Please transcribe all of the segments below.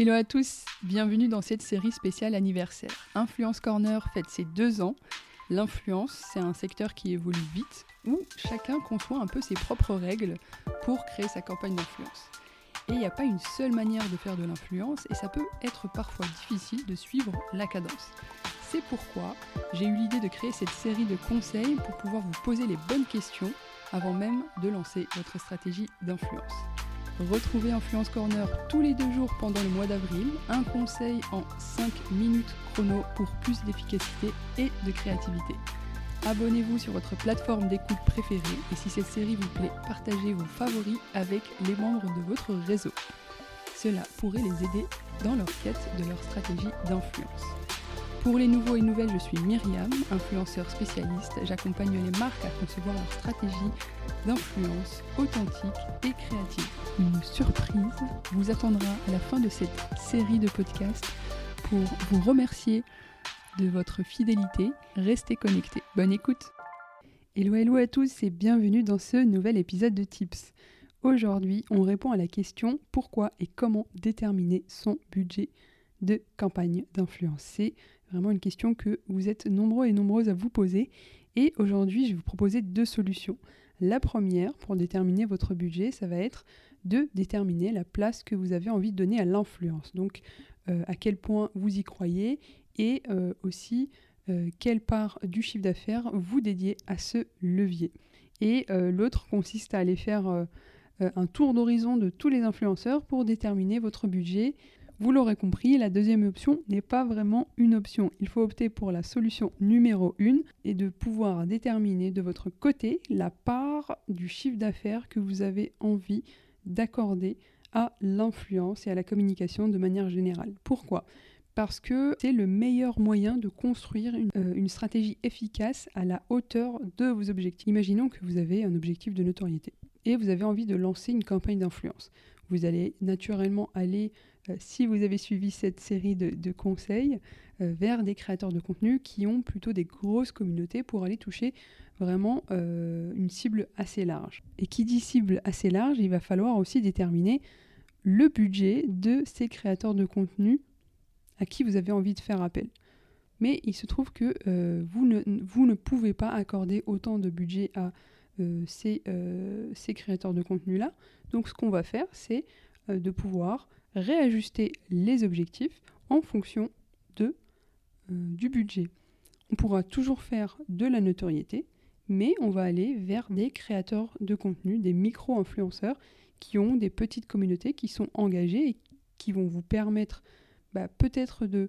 Hello à tous, bienvenue dans cette série spéciale anniversaire. Influence Corner fête ses deux ans. L'influence, c'est un secteur qui évolue vite, où chacun conçoit un peu ses propres règles pour créer sa campagne d'influence. Et il n'y a pas une seule manière de faire de l'influence et ça peut être parfois difficile de suivre la cadence. C'est pourquoi j'ai eu l'idée de créer cette série de conseils pour pouvoir vous poser les bonnes questions avant même de lancer votre stratégie d'influence. Retrouvez Influence Corner tous les deux jours pendant le mois d'avril, un conseil en 5 minutes chrono pour plus d'efficacité et de créativité. Abonnez-vous sur votre plateforme d'écoute préférée et si cette série vous plaît, partagez vos favoris avec les membres de votre réseau. Cela pourrait les aider dans leur quête de leur stratégie d'influence. Pour les nouveaux et nouvelles, je suis Myriam, influenceur spécialiste. J'accompagne les marques à concevoir leur stratégie d'influence authentique et créative. Une surprise vous attendra à la fin de cette série de podcasts pour vous remercier de votre fidélité. Restez connectés. Bonne écoute. Hello hello à tous et bienvenue dans ce nouvel épisode de Tips. Aujourd'hui, on répond à la question pourquoi et comment déterminer son budget de campagne d'influence. C'est vraiment une question que vous êtes nombreux et nombreuses à vous poser. Et aujourd'hui, je vais vous proposer deux solutions. La première, pour déterminer votre budget, ça va être de déterminer la place que vous avez envie de donner à l'influence. Donc, euh, à quel point vous y croyez et euh, aussi euh, quelle part du chiffre d'affaires vous dédiez à ce levier. Et l'autre consiste à aller faire un tour d'horizon de tous les influenceurs pour déterminer votre budget vous l'aurez compris, la deuxième option n'est pas vraiment une option. Il faut opter pour la solution numéro 1 et de pouvoir déterminer de votre côté la part du chiffre d'affaires que vous avez envie d'accorder à l'influence et à la communication de manière générale. Pourquoi? Parce que c'est le meilleur moyen de construire euh, une, stratégie efficace à la hauteur de vos objectifs. Imaginons que vous avez un objectif de notoriété et vous avez envie de lancer une campagne d'influence. Vous allez naturellement aller euh, si vous avez suivi cette série de, conseils, euh, vers des créateurs de contenu qui ont plutôt des grosses communautés pour aller toucher vraiment euh, une cible assez large. Et qui dit cible assez large, il va falloir aussi déterminer le budget de ces créateurs de contenu à qui vous avez envie de faire appel. Mais il se trouve que vous, ne, vous, ne, pouvez pas accorder autant de budget à ces, ces, créateurs de contenu-là. Donc ce qu'on va faire, c'est de pouvoir réajuster les objectifs en fonction de, euh, du budget. On pourra toujours faire de la notoriété, mais on va aller vers des créateurs de contenu, des micro-influenceurs qui ont des petites communautés qui sont engagées et qui vont vous permettre bah, peut-être de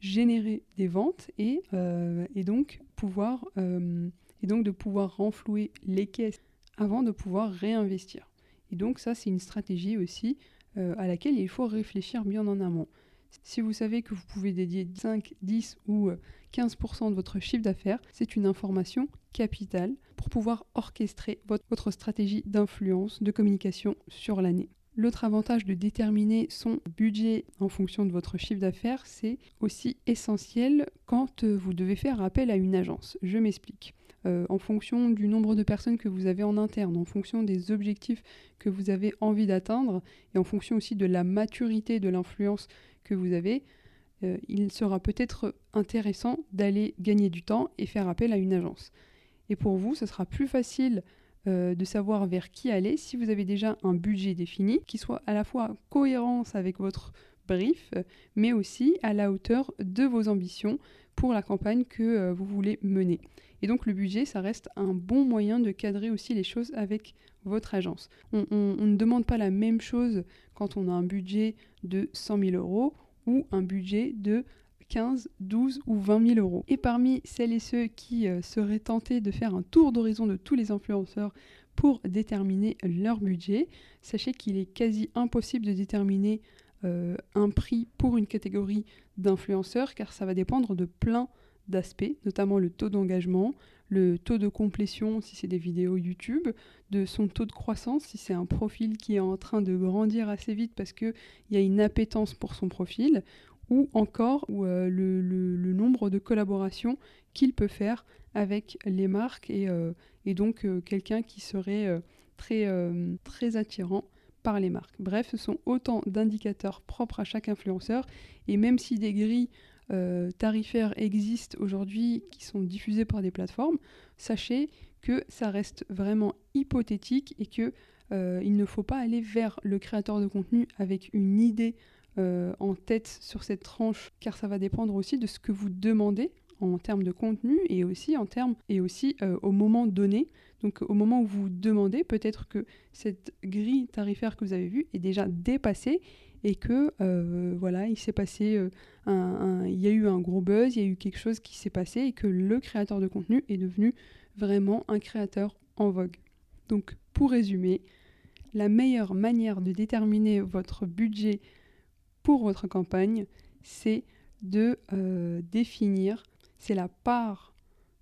générer des ventes et, euh, donc pouvoir euh, et donc de pouvoir renflouer les caisses avant de pouvoir réinvestir. Et donc ça c'est une stratégie aussi euh, à laquelle il faut réfléchir bien en amont. Si vous savez que vous pouvez dédier 5, 10 ou 15% euh, de votre chiffre d'affaires, c'est une information capitale pour pouvoir orchestrer votre, stratégie d'influence, de communication sur l'année. L'autre avantage de déterminer son budget en fonction de votre chiffre d'affaires, c'est aussi essentiel quand euh, vous devez faire appel à une agence. Je m'explique. Euh, en fonction du nombre de personnes que vous avez en interne, en fonction des objectifs que vous avez envie d'atteindre et en fonction aussi de la maturité de l'influence que vous avez, euh, il sera peut-être intéressant d'aller gagner du temps et faire appel à une agence. Et pour vous, ce sera plus facile euh, de savoir vers qui aller si vous avez déjà un budget défini qui soit à la fois en cohérence avec votre brief, mais aussi à la hauteur de vos ambitions pour la campagne que vous voulez mener. Et donc le budget, ça reste un bon moyen de cadrer aussi les choses avec votre agence. On, ne demande pas la même chose quand on a un budget de 100 000 euros ou un budget de 15, 12 ou 20 000 euros. Et parmi celles et ceux qui euh, seraient tentés de faire un tour d'horizon de tous les influenceurs pour déterminer leur budget. Sachez qu'il est quasi impossible de déterminer euh, un prix pour une catégorie d'influenceurs car ça va dépendre de plein d'aspects, notamment le taux d'engagement, le taux de complétion si c'est des vidéos YouTube, de son taux de croissance si c'est un profil qui est en train de grandir assez vite parce qu'il y a une appétence pour son profil, ou encore euh, le, nombre de collaborations qu'il peut faire avec les marques et, euh, donc quelqu'un qui serait très, très attirant les marques. Bref, ce sont autant d'indicateurs propres à chaque influenceur et même si des grilles tarifaires existent aujourd'hui qui sont diffusées par des plateformes, sachez que ça reste vraiment hypothétique et que il ne faut pas aller vers le créateur de contenu avec une idée euh, en tête sur cette tranche, car ça va dépendre aussi de ce que vous demandez en termes de contenu et aussi en termes et aussi euh, au moment donné. Donc au moment où vous demandez, peut-être que cette grille tarifaire que vous avez vue est déjà dépassée et que euh, voilà, il s'est passé un, il y a eu un gros buzz, il y a eu quelque chose qui s'est passé et que le créateur de contenu est devenu vraiment un créateur en vogue. Donc pour résumer, la meilleure manière de déterminer votre budget pour votre campagne, c'est de euh, définir, c'est la part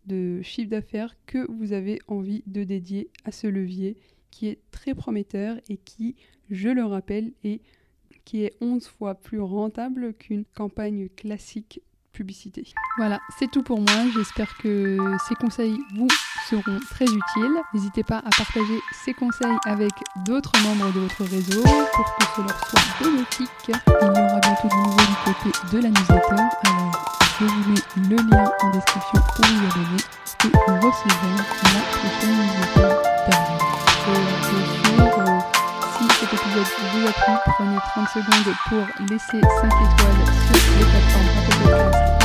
de chiffre d'affaires que vous avez envie de dédier à ce levier qui est très prometteur et qui, je le rappelle, est qui est 11 fois plus rentable qu'une campagne classique publicité. Voilà, c'est tout pour moi. J'espère que ces conseils vous seront très utiles. N'hésitez pas à partager ces conseils avec d'autres membres de votre réseau pour que ce leur soit bénéfique. Il y aura bientôt de nouveau du côté de la newsletter. Alors, je vous mets le lien en description pour vous abonner et recevoir la prochaine newsletter d'avril. Euh, si cet épisode vous a plu, prenez 30 secondes pour laisser 5 étoiles sur les plateformes de podcast